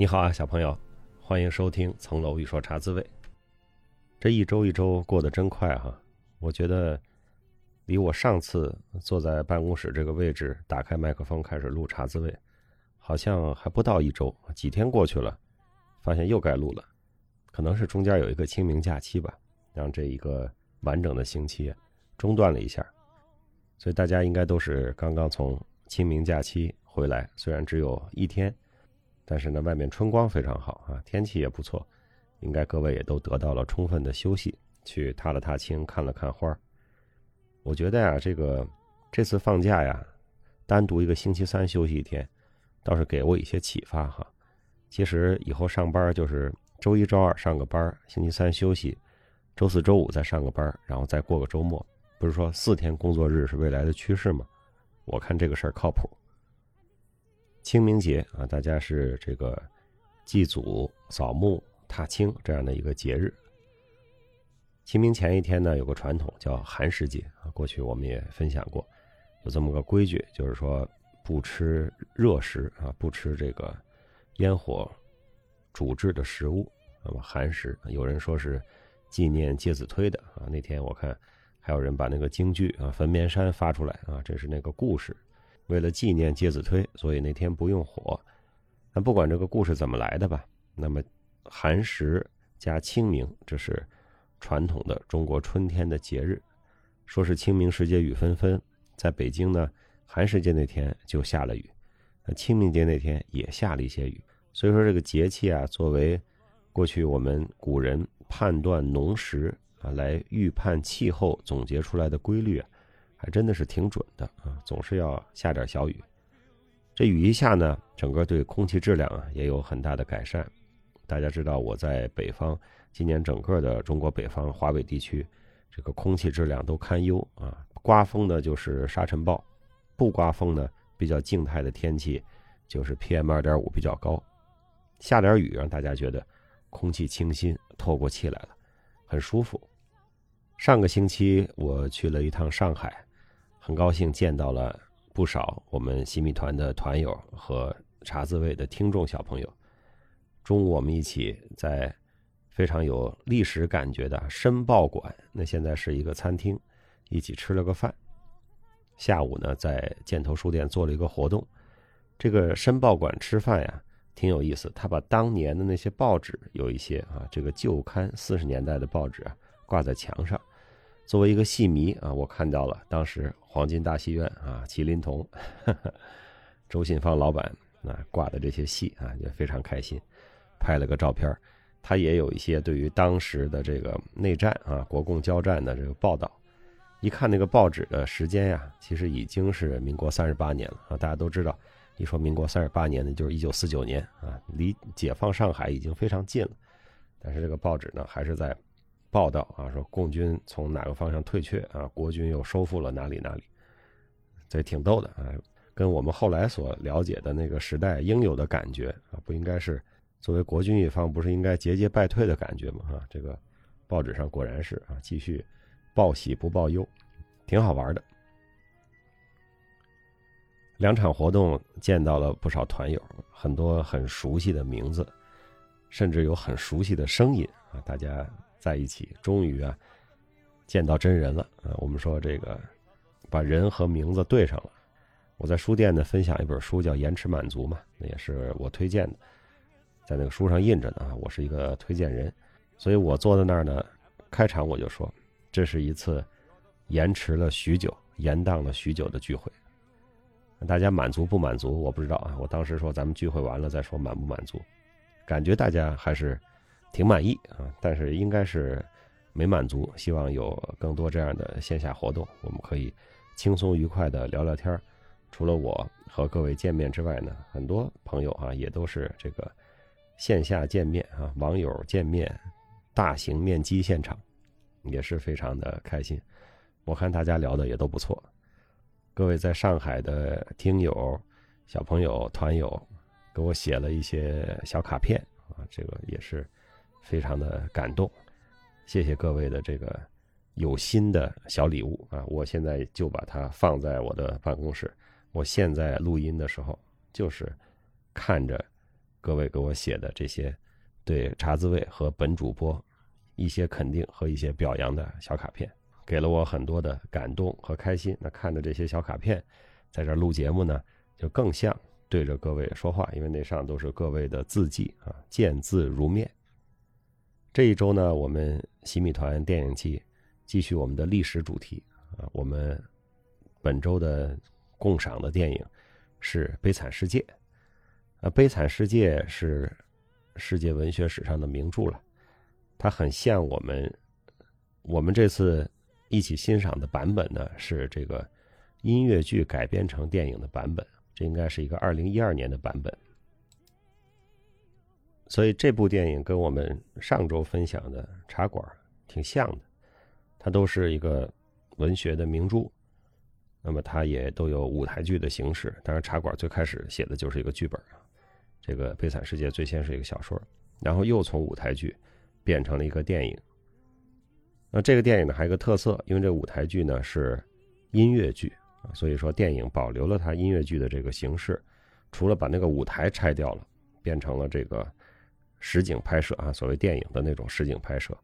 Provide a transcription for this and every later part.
你好啊，小朋友，欢迎收听《层楼一说茶滋味》。这一周一周过得真快哈，我觉得离我上次坐在办公室这个位置，打开麦克风开始录茶滋味，好像还不到一周，几天过去了，发现又该录了。可能是中间有一个清明假期吧，让这一个完整的星期中断了一下，所以大家应该都是刚刚从清明假期回来，虽然只有一天。但是呢，外面春光非常好啊，天气也不错，应该各位也都得到了充分的休息，去踏了踏青，看了看花我觉得呀，这个这次放假呀，单独一个星期三休息一天，倒是给我一些启发哈。其实以后上班就是周一、周二上个班，星期三休息，周四周五再上个班，然后再过个周末。不是说四天工作日是未来的趋势吗？我看这个事儿靠谱。清明节啊，大家是这个祭祖、扫墓、踏青这样的一个节日。清明前一天呢，有个传统叫寒食节啊。过去我们也分享过，有这么个规矩，就是说不吃热食啊，不吃这个烟火煮制的食物。那么寒食，有人说是纪念介子推的啊。那天我看还有人把那个京剧啊《焚绵山》发出来啊，这是那个故事。为了纪念介子推，所以那天不用火。那不管这个故事怎么来的吧，那么寒食加清明，这是传统的中国春天的节日。说是清明时节雨纷纷，在北京呢，寒食节那天就下了雨，那清明节那天也下了一些雨。所以说这个节气啊，作为过去我们古人判断农时啊，来预判气候总结出来的规律。还真的是挺准的啊，总是要下点小雨。这雨一下呢，整个对空气质量啊也有很大的改善。大家知道我在北方，今年整个的中国北方、华北地区，这个空气质量都堪忧啊。刮风呢就是沙尘暴，不刮风呢比较静态的天气就是 PM 二点五比较高。下点雨让大家觉得空气清新，透过气来了，很舒服。上个星期我去了一趟上海。很高兴见到了不少我们新米团的团友和茶滋味的听众小朋友。中午我们一起在非常有历史感觉的申报馆，那现在是一个餐厅，一起吃了个饭。下午呢，在箭头书店做了一个活动。这个申报馆吃饭呀，挺有意思。他把当年的那些报纸，有一些啊，这个旧刊，四十年代的报纸啊，挂在墙上。作为一个戏迷啊，我看到了当时黄金大戏院啊，麒麟童，周信芳老板啊挂的这些戏啊，也非常开心，拍了个照片他也有一些对于当时的这个内战啊，国共交战的这个报道。一看那个报纸的时间呀，其实已经是民国三十八年了啊。大家都知道，一说民国三十八年呢，就是一九四九年啊，离解放上海已经非常近了。但是这个报纸呢，还是在。报道啊，说共军从哪个方向退却啊？国军又收复了哪里哪里？这挺逗的啊，跟我们后来所了解的那个时代应有的感觉啊，不应该是作为国军一方，不是应该节节败退的感觉吗？啊，这个报纸上果然是啊，继续报喜不报忧，挺好玩的。两场活动见到了不少团友，很多很熟悉的名字，甚至有很熟悉的声音啊，大家。在一起，终于啊，见到真人了啊！我们说这个，把人和名字对上了。我在书店呢分享一本书，叫《延迟满足》嘛，那也是我推荐的，在那个书上印着呢啊，我是一个推荐人，所以我坐在那儿呢，开场我就说，这是一次延迟了许久、延宕了许久的聚会。大家满足不满足？我不知道啊。我当时说咱们聚会完了再说满不满足，感觉大家还是。挺满意啊，但是应该是没满足，希望有更多这样的线下活动，我们可以轻松愉快的聊聊天除了我和各位见面之外呢，很多朋友啊也都是这个线下见面啊，网友见面，大型面基现场也是非常的开心。我看大家聊的也都不错，各位在上海的听友、小朋友、团友给我写了一些小卡片啊，这个也是。非常的感动，谢谢各位的这个有心的小礼物啊！我现在就把它放在我的办公室。我现在录音的时候，就是看着各位给我写的这些对茶滋味和本主播一些肯定和一些表扬的小卡片，给了我很多的感动和开心。那看着这些小卡片，在这录节目呢，就更像对着各位说话，因为那上都是各位的字迹啊，见字如面。这一周呢，我们洗米团电影季继续我们的历史主题啊。我们本周的共赏的电影是《悲惨世界》啊，《悲惨世界》是世界文学史上的名著了。它很像我们我们这次一起欣赏的版本呢，是这个音乐剧改编成电影的版本。这应该是一个二零一二年的版本。所以这部电影跟我们上周分享的《茶馆》挺像的，它都是一个文学的名著，那么它也都有舞台剧的形式。当然，《茶馆》最开始写的就是一个剧本啊，这个《悲惨世界》最先是一个小说，然后又从舞台剧变成了一个电影。那这个电影呢还有一个特色，因为这舞台剧呢是音乐剧啊，所以说电影保留了它音乐剧的这个形式，除了把那个舞台拆掉了，变成了这个。实景拍摄啊，所谓电影的那种实景拍摄，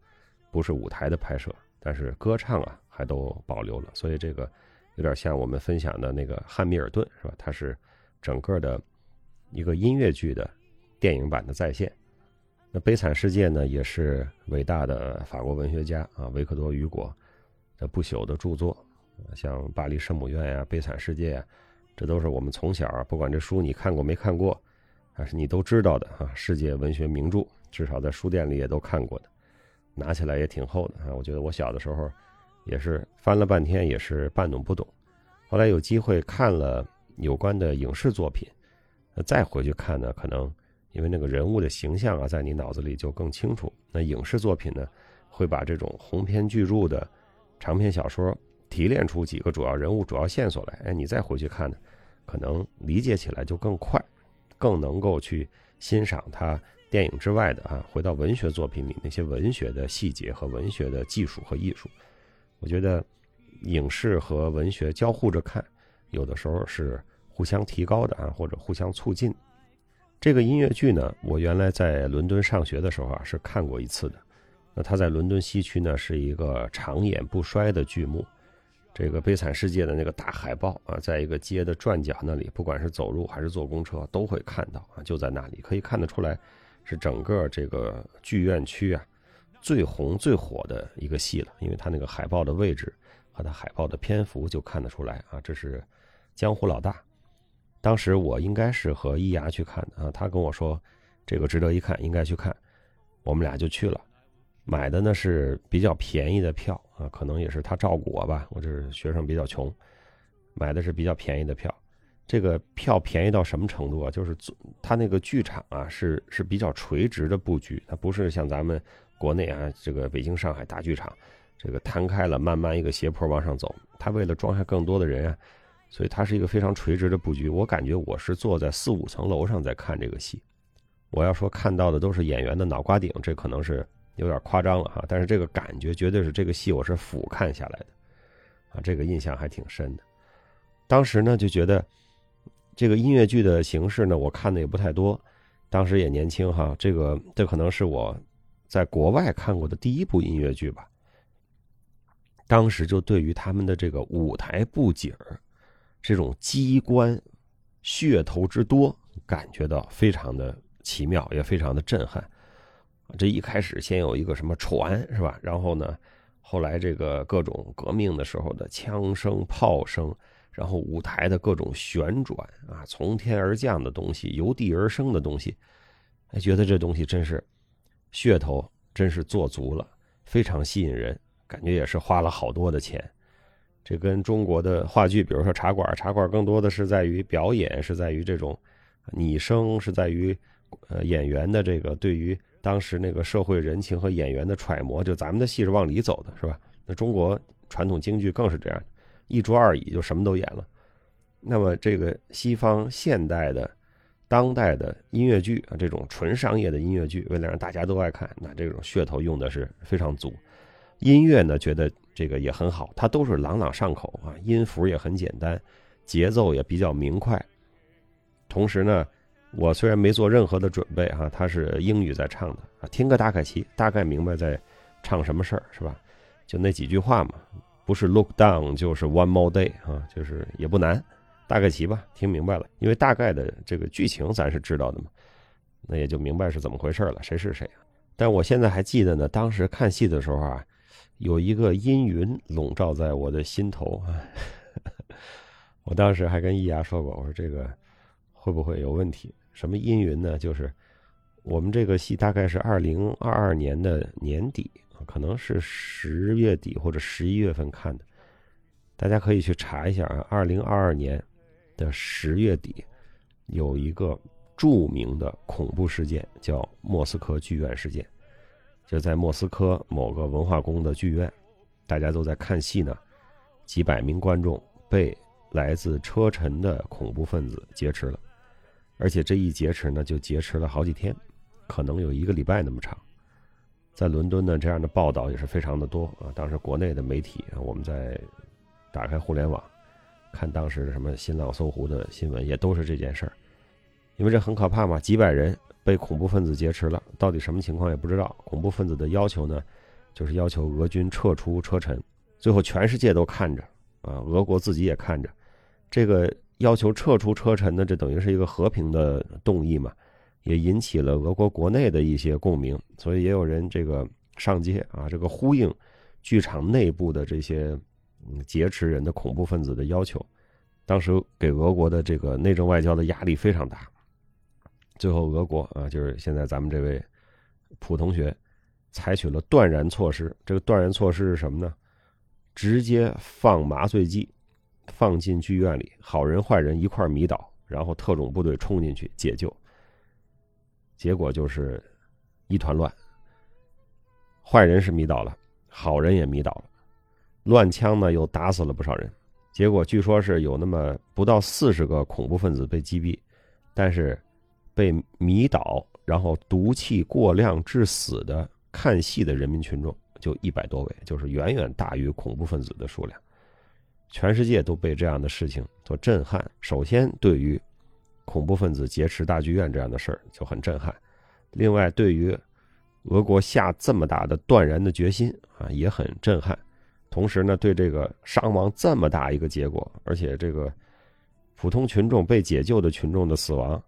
不是舞台的拍摄，但是歌唱啊还都保留了，所以这个有点像我们分享的那个《汉密尔顿》是吧？它是整个的一个音乐剧的电影版的再现。那《悲惨世界》呢，也是伟大的法国文学家啊维克多·雨果的不朽的著作，像《巴黎圣母院》呀，《悲惨世界》呀，这都是我们从小，不管这书你看过没看过。还是你都知道的啊，世界文学名著，至少在书店里也都看过的，拿起来也挺厚的啊。我觉得我小的时候也是翻了半天，也是半懂不懂。后来有机会看了有关的影视作品，那再回去看呢，可能因为那个人物的形象啊，在你脑子里就更清楚。那影视作品呢，会把这种鸿篇巨著的长篇小说提炼出几个主要人物、主要线索来，哎，你再回去看呢，可能理解起来就更快。更能够去欣赏他电影之外的啊，回到文学作品里那些文学的细节和文学的技术和艺术。我觉得影视和文学交互着看，有的时候是互相提高的啊，或者互相促进。这个音乐剧呢，我原来在伦敦上学的时候啊是看过一次的。那它在伦敦西区呢是一个长演不衰的剧目。这个悲惨世界的那个大海报啊，在一个街的转角那里，不管是走路还是坐公车，都会看到啊，就在那里，可以看得出来，是整个这个剧院区啊最红最火的一个戏了。因为它那个海报的位置和它海报的篇幅就看得出来啊，这是江湖老大。当时我应该是和伊牙去看的啊，他跟我说这个值得一看，应该去看，我们俩就去了。买的呢是比较便宜的票啊，可能也是他照顾我吧。我这是学生比较穷，买的是比较便宜的票。这个票便宜到什么程度啊？就是他那个剧场啊，是是比较垂直的布局，它不是像咱们国内啊，这个北京、上海大剧场，这个摊开了，慢慢一个斜坡往上走。他为了装下更多的人啊，所以它是一个非常垂直的布局。我感觉我是坐在四五层楼上在看这个戏。我要说看到的都是演员的脑瓜顶，这可能是。有点夸张了哈，但是这个感觉绝对是这个戏我是俯瞰下来的，啊，这个印象还挺深的。当时呢就觉得，这个音乐剧的形式呢，我看的也不太多，当时也年轻哈，这个这可能是我在国外看过的第一部音乐剧吧。当时就对于他们的这个舞台布景这种机关噱头之多，感觉到非常的奇妙，也非常的震撼。这一开始先有一个什么船是吧？然后呢，后来这个各种革命的时候的枪声、炮声，然后舞台的各种旋转啊，从天而降的东西，由地而生的东西，哎，觉得这东西真是噱头，真是做足了，非常吸引人，感觉也是花了好多的钱。这跟中国的话剧，比如说茶馆，茶馆更多的是在于表演，是在于这种拟声，是在于呃演员的这个对于。当时那个社会人情和演员的揣摩，就咱们的戏是往里走的，是吧？那中国传统京剧更是这样，一桌二椅就什么都演了。那么这个西方现代的、当代的音乐剧啊，这种纯商业的音乐剧，为了让大家都爱看，那这种噱头用的是非常足。音乐呢，觉得这个也很好，它都是朗朗上口啊，音符也很简单，节奏也比较明快。同时呢。我虽然没做任何的准备哈，他是英语在唱的啊，听个大概齐，大概明白在唱什么事儿是吧？就那几句话嘛，不是 look down 就是 one more day 啊，就是也不难，大概齐吧，听明白了，因为大概的这个剧情咱是知道的嘛，那也就明白是怎么回事了，谁是谁啊。但我现在还记得呢，当时看戏的时候啊，有一个阴云笼罩在我的心头啊。我当时还跟易牙说过，我说这个会不会有问题？什么阴云呢？就是我们这个戏大概是二零二二年的年底，可能是十月底或者十一月份看的。大家可以去查一下啊，二零二二年的十月底有一个。著名的恐怖事件叫莫斯科剧院事件，就在莫斯科某个文化宫的剧院，大家都在看戏呢，几百名观众被来自车臣的恐怖分子劫持了，而且这一劫持呢就劫持了好几天，可能有一个礼拜那么长。在伦敦呢，这样的报道也是非常的多啊。当时国内的媒体啊，我们在打开互联网看当时的什么新浪、搜狐的新闻，也都是这件事儿。因为这很可怕嘛，几百人被恐怖分子劫持了，到底什么情况也不知道。恐怖分子的要求呢，就是要求俄军撤出车臣。最后全世界都看着，啊，俄国自己也看着，这个要求撤出车臣呢，这等于是一个和平的动议嘛，也引起了俄国国内的一些共鸣，所以也有人这个上街啊，这个呼应剧场内部的这些劫持人的恐怖分子的要求。当时给俄国的这个内政外交的压力非常大。最后，俄国啊，就是现在咱们这位普同学，采取了断然措施。这个断然措施是什么呢？直接放麻醉剂，放进剧院里，好人坏人一块迷倒，然后特种部队冲进去解救。结果就是一团乱，坏人是迷倒了，好人也迷倒了，乱枪呢又打死了不少人。结果据说是有那么不到四十个恐怖分子被击毙，但是。被迷倒，然后毒气过量致死的看戏的人民群众就一百多位，就是远远大于恐怖分子的数量。全世界都被这样的事情所震撼。首先，对于恐怖分子劫持大剧院这样的事儿就很震撼；另外，对于俄国下这么大的断然的决心啊，也很震撼。同时呢，对这个伤亡这么大一个结果，而且这个普通群众被解救的群众的死亡。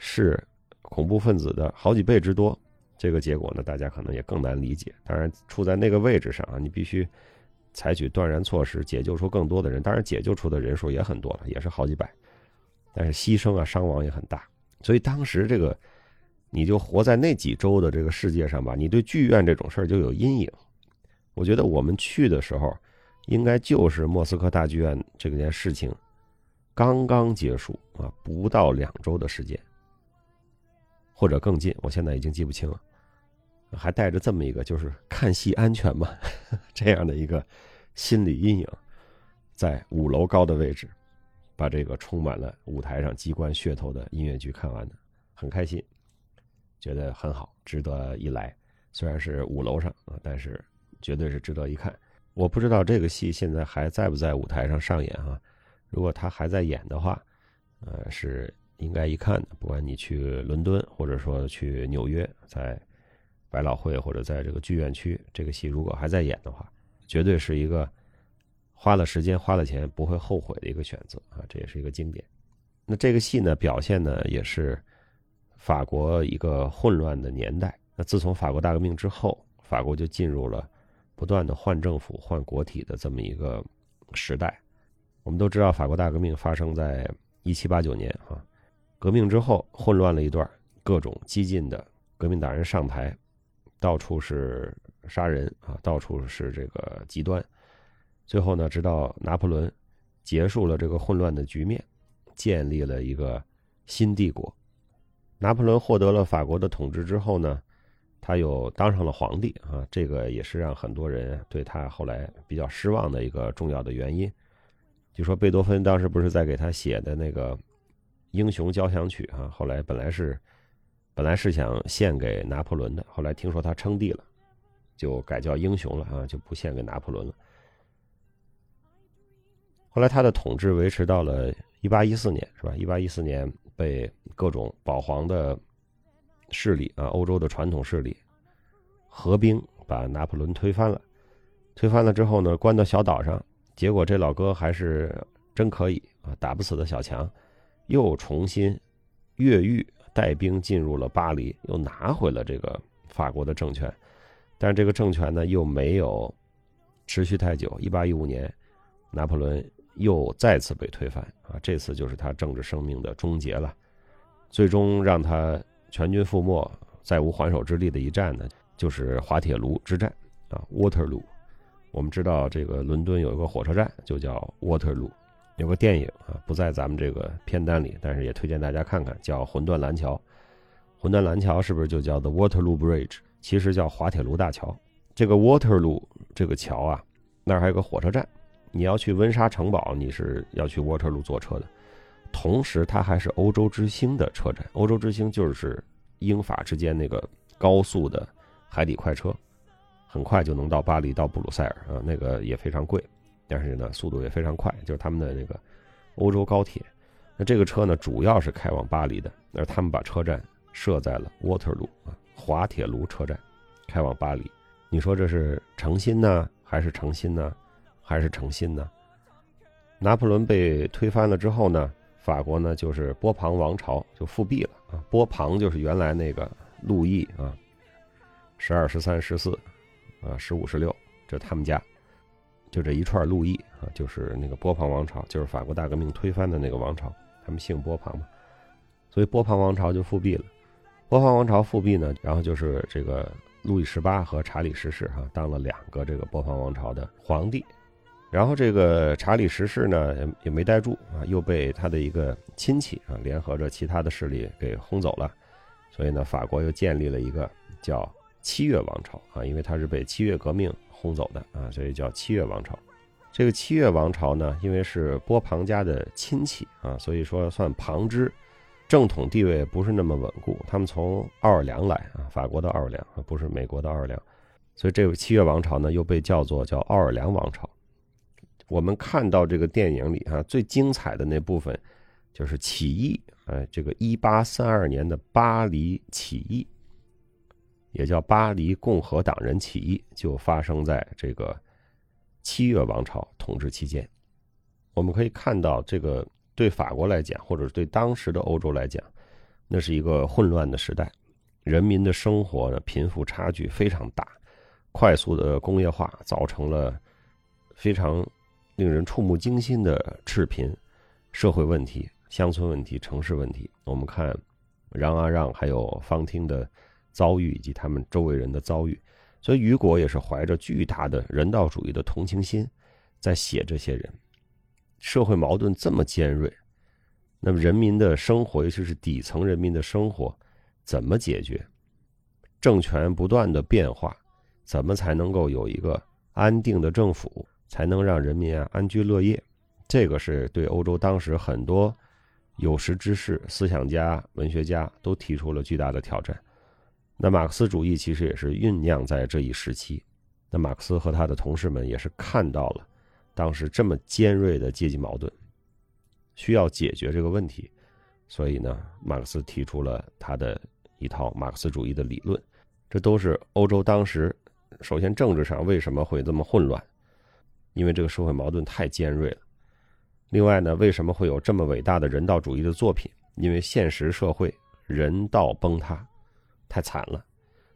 是恐怖分子的好几倍之多，这个结果呢，大家可能也更难理解。当然，处在那个位置上啊，你必须采取断然措施，解救出更多的人。当然，解救出的人数也很多了，也是好几百，但是牺牲啊，伤亡也很大。所以当时这个，你就活在那几周的这个世界上吧，你对剧院这种事儿就有阴影。我觉得我们去的时候，应该就是莫斯科大剧院这件事情刚刚结束啊，不到两周的时间。或者更近，我现在已经记不清了，还带着这么一个就是看戏安全嘛这样的一个心理阴影，在五楼高的位置，把这个充满了舞台上机关噱头的音乐剧看完的，很开心，觉得很好，值得一来。虽然是五楼上啊，但是绝对是值得一看。我不知道这个戏现在还在不在舞台上上演啊？如果他还在演的话，呃是。应该一看的，不管你去伦敦，或者说去纽约，在百老汇或者在这个剧院区，这个戏如果还在演的话，绝对是一个花了时间、花了钱不会后悔的一个选择啊！这也是一个经典。那这个戏呢，表现呢也是法国一个混乱的年代。那自从法国大革命之后，法国就进入了不断的换政府、换国体的这么一个时代。我们都知道，法国大革命发生在一七八九年啊。革命之后混乱了一段，各种激进的革命党人上台，到处是杀人啊，到处是这个极端。最后呢，直到拿破仑结束了这个混乱的局面，建立了一个新帝国。拿破仑获得了法国的统治之后呢，他又当上了皇帝啊，这个也是让很多人对他后来比较失望的一个重要的原因。就说贝多芬当时不是在给他写的那个。英雄交响曲啊，后来本来是，本来是想献给拿破仑的，后来听说他称帝了，就改叫英雄了啊，就不献给拿破仑了。后来他的统治维持到了一八一四年，是吧？一八一四年被各种保皇的势力啊，欧洲的传统势力合兵把拿破仑推翻了。推翻了之后呢，关到小岛上，结果这老哥还是真可以啊，打不死的小强，又重新越狱带兵进入了巴黎，又拿回了这个法国的政权。但是这个政权呢，又没有持续太久。一八一五年，拿破仑又再次被推翻啊，这次就是他政治生命的终结了。最终让他全军覆没、再无还手之力的一战呢，就是滑铁卢之战啊，Waterloo。我们知道这个伦敦有一个火车站就叫 Waterloo，有个电影啊，不在咱们这个片单里，但是也推荐大家看看，叫《魂断蓝桥》。魂断蓝桥是不是就叫 The Waterloo Bridge？其实叫滑铁卢大桥。这个 Waterloo 这个桥啊，那儿还有个火车站。你要去温莎城堡，你是要去 Waterloo 坐车的。同时，它还是欧洲之星的车站。欧洲之星就是英法之间那个高速的海底快车，很快就能到巴黎到布鲁塞尔啊，那个也非常贵，但是呢，速度也非常快，就是他们的那个欧洲高铁。那这个车呢，主要是开往巴黎的，而他们把车站设在了 Waterloo 啊。滑铁卢车站，开往巴黎。你说这是诚心呢，还是诚心呢，还是诚心呢？拿破仑被推翻了之后呢，法国呢就是波旁王朝就复辟了啊。波旁就是原来那个路易啊，十二、十三、十四，啊，十五、十六，这他们家，就这一串路易啊，就是那个波旁王朝，就是法国大革命推翻的那个王朝，他们姓波旁嘛，所以波旁王朝就复辟了。波旁王朝复辟呢，然后就是这个路易十八和查理十世哈当了两个这个波旁王朝的皇帝，然后这个查理十世呢也也没待住啊，又被他的一个亲戚啊联合着其他的势力给轰走了，所以呢法国又建立了一个叫七月王朝啊，因为他是被七月革命轰走的啊，所以叫七月王朝。这个七月王朝呢，因为是波旁家的亲戚啊，所以说算旁支。正统地位不是那么稳固，他们从奥尔良来啊，法国的奥尔良，不是美国的奥尔良，所以这个七月王朝呢又被叫做叫奥尔良王朝。我们看到这个电影里啊，最精彩的那部分就是起义，哎，这个一八三二年的巴黎起义，也叫巴黎共和党人起义，就发生在这个七月王朝统治期间。我们可以看到这个。对法国来讲，或者对当时的欧洲来讲，那是一个混乱的时代，人民的生活呢贫富差距非常大，快速的工业化造成了非常令人触目惊心的赤贫、社会问题、乡村问题、城市问题。我们看让啊让还有方汀的遭遇以及他们周围人的遭遇，所以雨果也是怀着巨大的人道主义的同情心在写这些人。社会矛盾这么尖锐，那么人民的生活，尤其是底层人民的生活，怎么解决？政权不断的变化，怎么才能够有一个安定的政府，才能让人民啊安居乐业？这个是对欧洲当时很多有识之士、思想家、文学家都提出了巨大的挑战。那马克思主义其实也是酝酿在这一时期。那马克思和他的同事们也是看到了。当时这么尖锐的阶级矛盾，需要解决这个问题，所以呢，马克思提出了他的一套马克思主义的理论。这都是欧洲当时，首先政治上为什么会这么混乱？因为这个社会矛盾太尖锐了。另外呢，为什么会有这么伟大的人道主义的作品？因为现实社会人道崩塌，太惨了。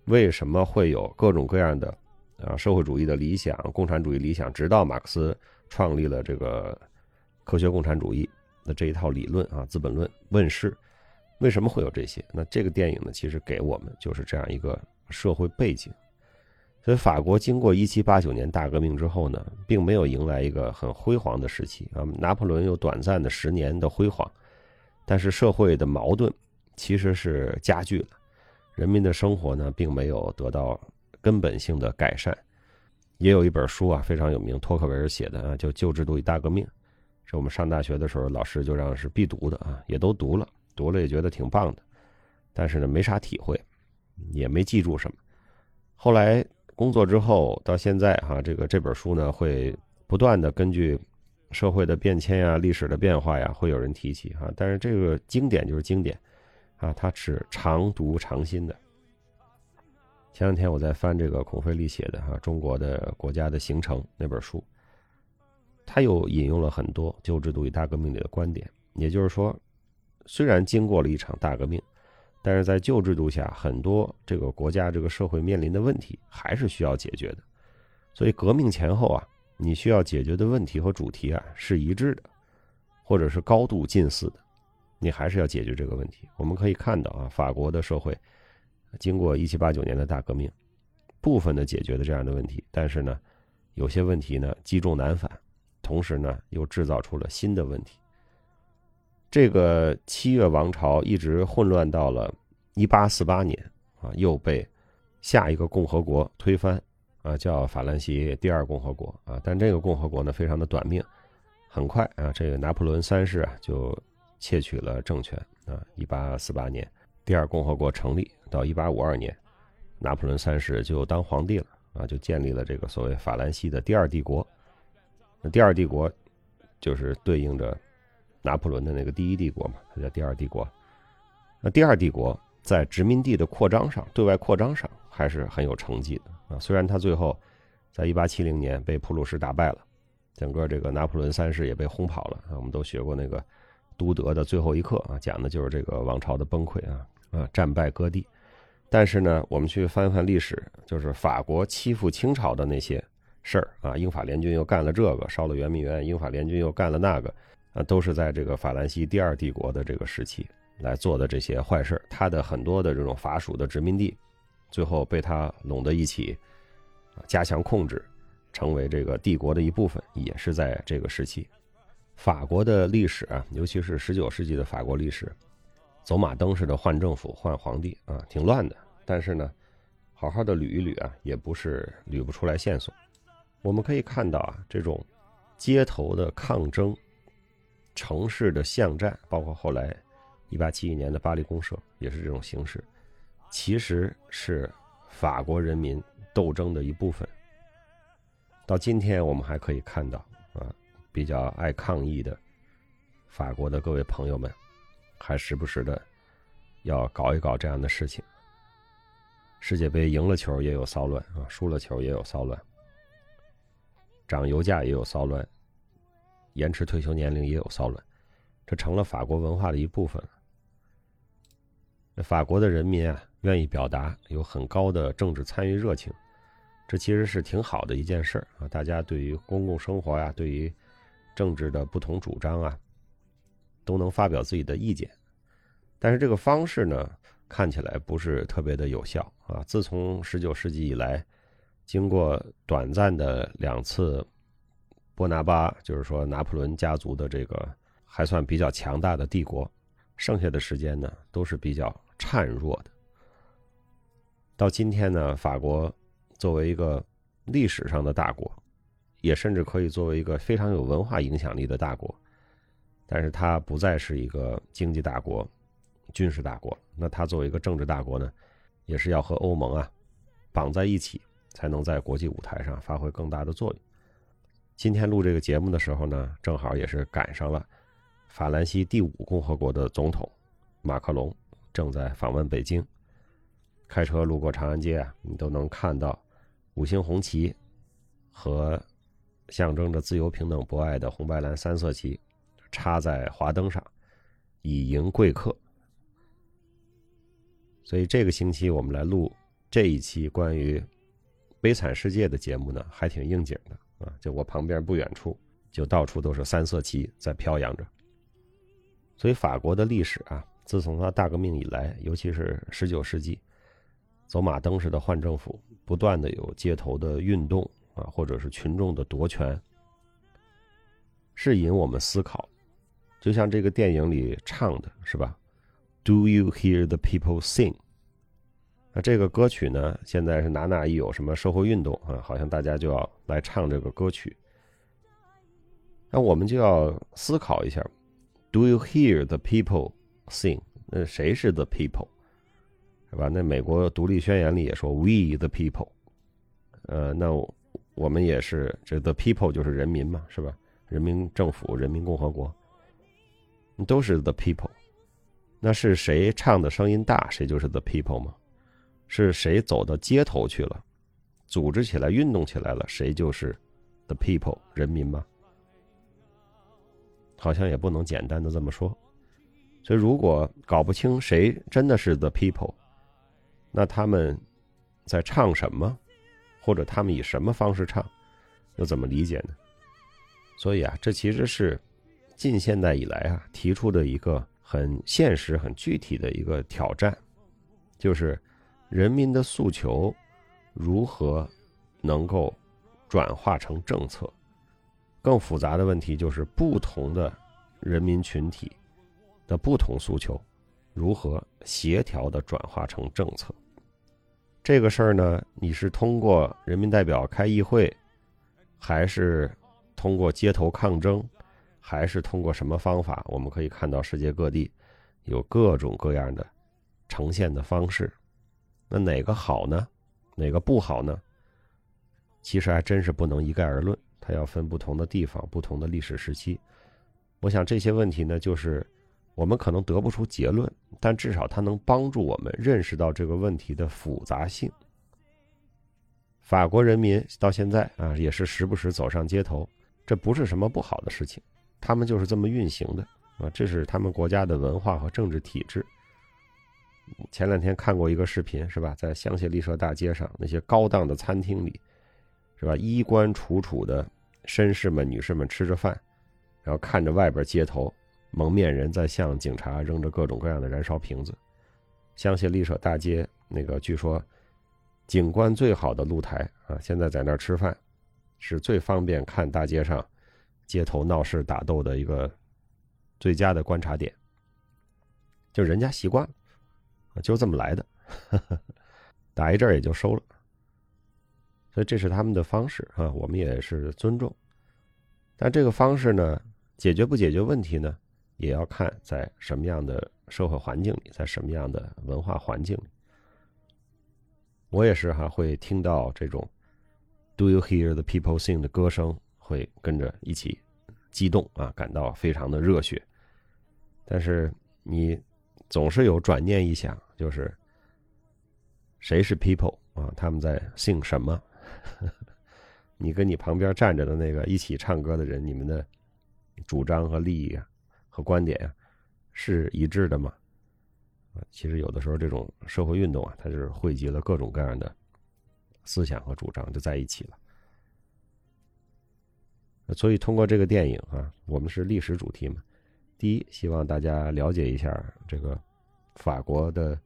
为什么会有各种各样的？啊，社会主义的理想，共产主义理想，直到马克思创立了这个科学共产主义的这一套理论啊，《资本论》问世，为什么会有这些？那这个电影呢，其实给我们就是这样一个社会背景。所以，法国经过一七八九年大革命之后呢，并没有迎来一个很辉煌的时期啊。拿破仑有短暂的十年的辉煌，但是社会的矛盾其实是加剧了，人民的生活呢，并没有得到。根本性的改善，也有一本书啊，非常有名，托克维尔写的啊，叫《旧制度与大革命》，是我们上大学的时候老师就让是必读的啊，也都读了，读了也觉得挺棒的，但是呢，没啥体会，也没记住什么。后来工作之后到现在哈，这个这本书呢，会不断的根据社会的变迁呀、历史的变化呀，会有人提起啊。但是这个经典就是经典啊，他是常读常新的。前两天我在翻这个孔飞利写的哈《中国的国家的形成》那本书，他又引用了很多旧制度与大革命里的观点。也就是说，虽然经过了一场大革命，但是在旧制度下，很多这个国家这个社会面临的问题还是需要解决的。所以革命前后啊，你需要解决的问题和主题啊是一致的，或者是高度近似的，你还是要解决这个问题。我们可以看到啊，法国的社会。经过一七八九年的大革命，部分的解决了这样的问题，但是呢，有些问题呢积重难返，同时呢又制造出了新的问题。这个七月王朝一直混乱到了一八四八年啊，又被下一个共和国推翻啊，叫法兰西第二共和国啊。但这个共和国呢非常的短命，很快啊，这个拿破仑三世啊就窃取了政权啊。一八四八年，第二共和国成立。到一八五二年，拿破仑三世就当皇帝了啊，就建立了这个所谓法兰西的第二帝国。那第二帝国就是对应着拿破仑的那个第一帝国嘛，它叫第二帝国。那第二帝国在殖民地的扩张上，对外扩张上还是很有成绩的啊。虽然他最后在一八七零年被普鲁士打败了，整个这个拿破仑三世也被轰跑了啊。我们都学过那个《都德的最后一课》啊，讲的就是这个王朝的崩溃啊啊，战败割地。但是呢，我们去翻翻历史，就是法国欺负清朝的那些事儿啊，英法联军又干了这个，烧了圆明园；英法联军又干了那个，啊，都是在这个法兰西第二帝国的这个时期来做的这些坏事他的很多的这种法属的殖民地，最后被他拢在一起，加强控制，成为这个帝国的一部分，也是在这个时期。法国的历史啊，尤其是十九世纪的法国历史。走马灯似的换政府、换皇帝啊，挺乱的。但是呢，好好的捋一捋啊，也不是捋不出来线索。我们可以看到啊，这种街头的抗争、城市的巷战，包括后来一八七一年的巴黎公社，也是这种形式，其实是法国人民斗争的一部分。到今天，我们还可以看到，比较爱抗议的法国的各位朋友们。还时不时的要搞一搞这样的事情。世界杯赢了球也有骚乱啊，输了球也有骚乱，涨油价也有骚乱，延迟退休年龄也有骚乱，这成了法国文化的一部分了。法国的人民啊，愿意表达，有很高的政治参与热情，这其实是挺好的一件事啊。大家对于公共生活呀，对于政治的不同主张啊。都能发表自己的意见，但是这个方式呢，看起来不是特别的有效啊。自从十九世纪以来，经过短暂的两次波拿巴，就是说拿破仑家族的这个还算比较强大的帝国，剩下的时间呢都是比较孱弱的。到今天呢，法国作为一个历史上的大国，也甚至可以作为一个非常有文化影响力的大国。但是它不再是一个经济大国、军事大国，那它作为一个政治大国呢，也是要和欧盟啊绑在一起，才能在国际舞台上发挥更大的作用。今天录这个节目的时候呢，正好也是赶上了法兰西第五共和国的总统马克龙正在访问北京，开车路过长安街啊，你都能看到五星红旗和象征着自由、平等、博爱的红白蓝三色旗。插在华灯上，以迎贵客。所以这个星期我们来录这一期关于《悲惨世界》的节目呢，还挺应景的啊！就我旁边不远处，就到处都是三色旗在飘扬着。所以法国的历史啊，自从它大革命以来，尤其是十九世纪，走马灯似的换政府，不断的有街头的运动啊，或者是群众的夺权，是引我们思考。就像这个电影里唱的是吧？Do you hear the people sing？那这个歌曲呢，现在是哪哪一有什么社会运动啊，好像大家就要来唱这个歌曲。那我们就要思考一下，Do you hear the people sing？那谁是 the people？是吧？那美国独立宣言里也说 We the people。呃，那我我们也是这 the people 就是人民嘛，是吧？人民政府、人民共和国，都是 the people。那是谁唱的声音大，谁就是 the people 吗？是谁走到街头去了，组织起来、运动起来了，谁就是 the people 人民吗？好像也不能简单的这么说。所以，如果搞不清谁真的是 the people，那他们在唱什么，或者他们以什么方式唱，又怎么理解呢？所以啊，这其实是近现代以来啊提出的一个很现实、很具体的一个挑战，就是人民的诉求如何能够转化成政策。更复杂的问题就是不同的人民群体。的不同诉求，如何协调的转化成政策？这个事儿呢，你是通过人民代表开议会，还是通过街头抗争，还是通过什么方法？我们可以看到世界各地有各种各样的呈现的方式。那哪个好呢？哪个不好呢？其实还真是不能一概而论，它要分不同的地方、不同的历史时期。我想这些问题呢，就是。我们可能得不出结论，但至少它能帮助我们认识到这个问题的复杂性。法国人民到现在啊，也是时不时走上街头，这不是什么不好的事情，他们就是这么运行的啊，这是他们国家的文化和政治体制。前两天看过一个视频，是吧？在香榭丽舍大街上那些高档的餐厅里，是吧？衣冠楚楚的绅士们、女士们吃着饭，然后看着外边街头。蒙面人在向警察扔着各种各样的燃烧瓶子。香榭丽舍大街那个据说景观最好的露台啊，现在在那儿吃饭，是最方便看大街上街头闹事打斗的一个最佳的观察点。就人家习惯了，就这么来的，打一阵也就收了。所以这是他们的方式啊，我们也是尊重。但这个方式呢，解决不解决问题呢？也要看在什么样的社会环境里，在什么样的文化环境里。我也是哈，会听到这种 “Do you hear the people sing” 的歌声，会跟着一起激动啊，感到非常的热血。但是你总是有转念一想，就是谁是 people 啊？他们在 sing 什么？你跟你旁边站着的那个一起唱歌的人，你们的主张和利益啊？和观点，是一致的吗？啊，其实有的时候这种社会运动啊，它是汇集了各种各样的思想和主张，就在一起了。所以通过这个电影啊，我们是历史主题嘛。第一，希望大家了解一下这个法国的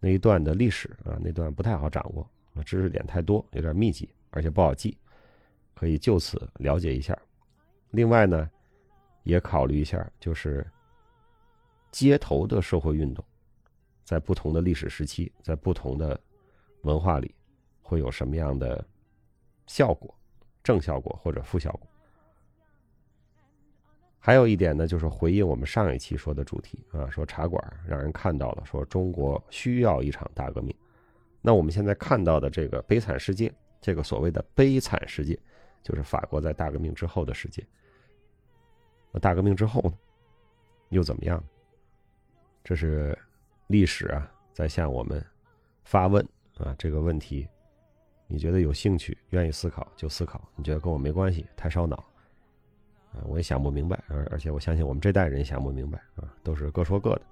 那一段的历史啊，那段不太好掌握，啊知识点太多，有点密集，而且不好记，可以就此了解一下。另外呢。也考虑一下，就是街头的社会运动，在不同的历史时期，在不同的文化里，会有什么样的效果，正效果或者负效果。还有一点呢，就是回应我们上一期说的主题啊，说茶馆让人看到了，说中国需要一场大革命。那我们现在看到的这个悲惨世界，这个所谓的悲惨世界，就是法国在大革命之后的世界。大革命之后呢，又怎么样？这是历史啊，在向我们发问啊。这个问题，你觉得有兴趣、愿意思考就思考；你觉得跟我没关系、太烧脑啊，我也想不明白。而而且我相信我们这代人想不明白啊，都是各说各的，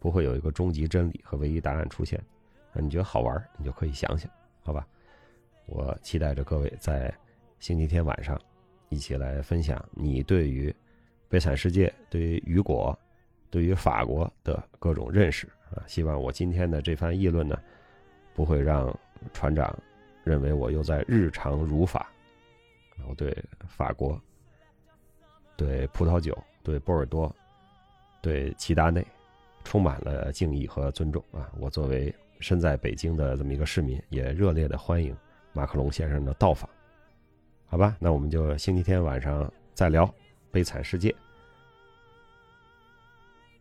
不会有一个终极真理和唯一答案出现。啊，你觉得好玩，你就可以想想，好吧？我期待着各位在星期天晚上一起来分享你对于。悲惨世界对于雨果，对于法国的各种认识啊，希望我今天的这番议论呢，不会让船长认为我又在日常辱法。我对法国、对葡萄酒、对波尔多、对齐达内，充满了敬意和尊重啊！我作为身在北京的这么一个市民，也热烈的欢迎马克龙先生的到访。好吧，那我们就星期天晚上再聊。悲惨世界，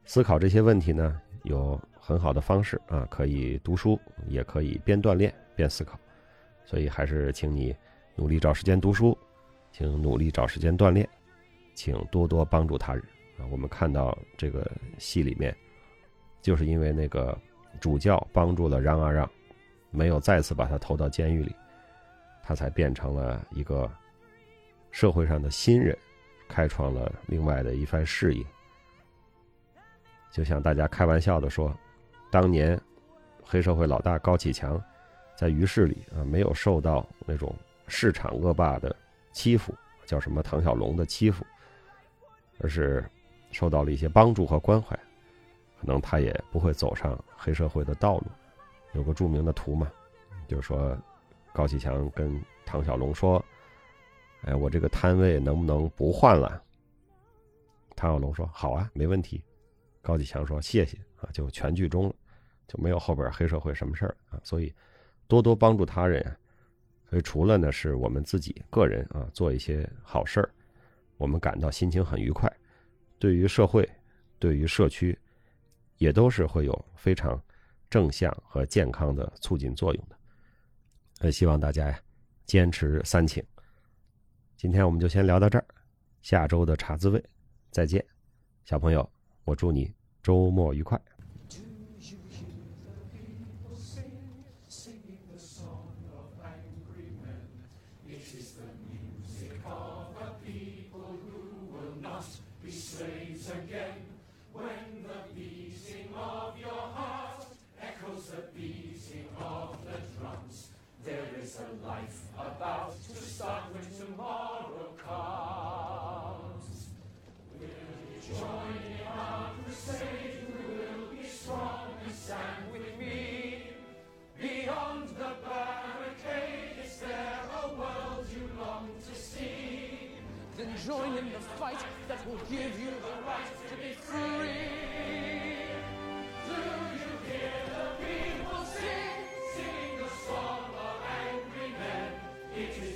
思考这些问题呢，有很好的方式啊，可以读书，也可以边锻炼边思考，所以还是请你努力找时间读书，请努力找时间锻炼，请多多帮助他人啊。我们看到这个戏里面，就是因为那个主教帮助了让啊让，没有再次把他投到监狱里，他才变成了一个社会上的新人，开创了另外的一番事业。就像大家开玩笑的说，当年黑社会老大高启强在于市里啊，没有受到那种市场恶霸的欺负，叫什么唐小龙的欺负，而是受到了一些帮助和关怀，可能他也不会走上黑社会的道路。有个著名的图嘛，就是说高启强跟唐小龙说：“哎，我这个摊位能不能不换了？”唐小龙说：“好啊，没问题。”高启强说：“谢谢啊，就全剧终了，就没有后边黑社会什么事儿啊。所以，多多帮助他人啊。所以除了呢，是我们自己个人啊做一些好事儿，我们感到心情很愉快。对于社会，对于社区，也都是会有非常正向和健康的促进作用的。呃，希望大家呀坚持三请。今天我们就先聊到这儿，下周的茶滋味再见，小朋友。”我祝你周末愉快。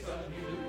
It's a new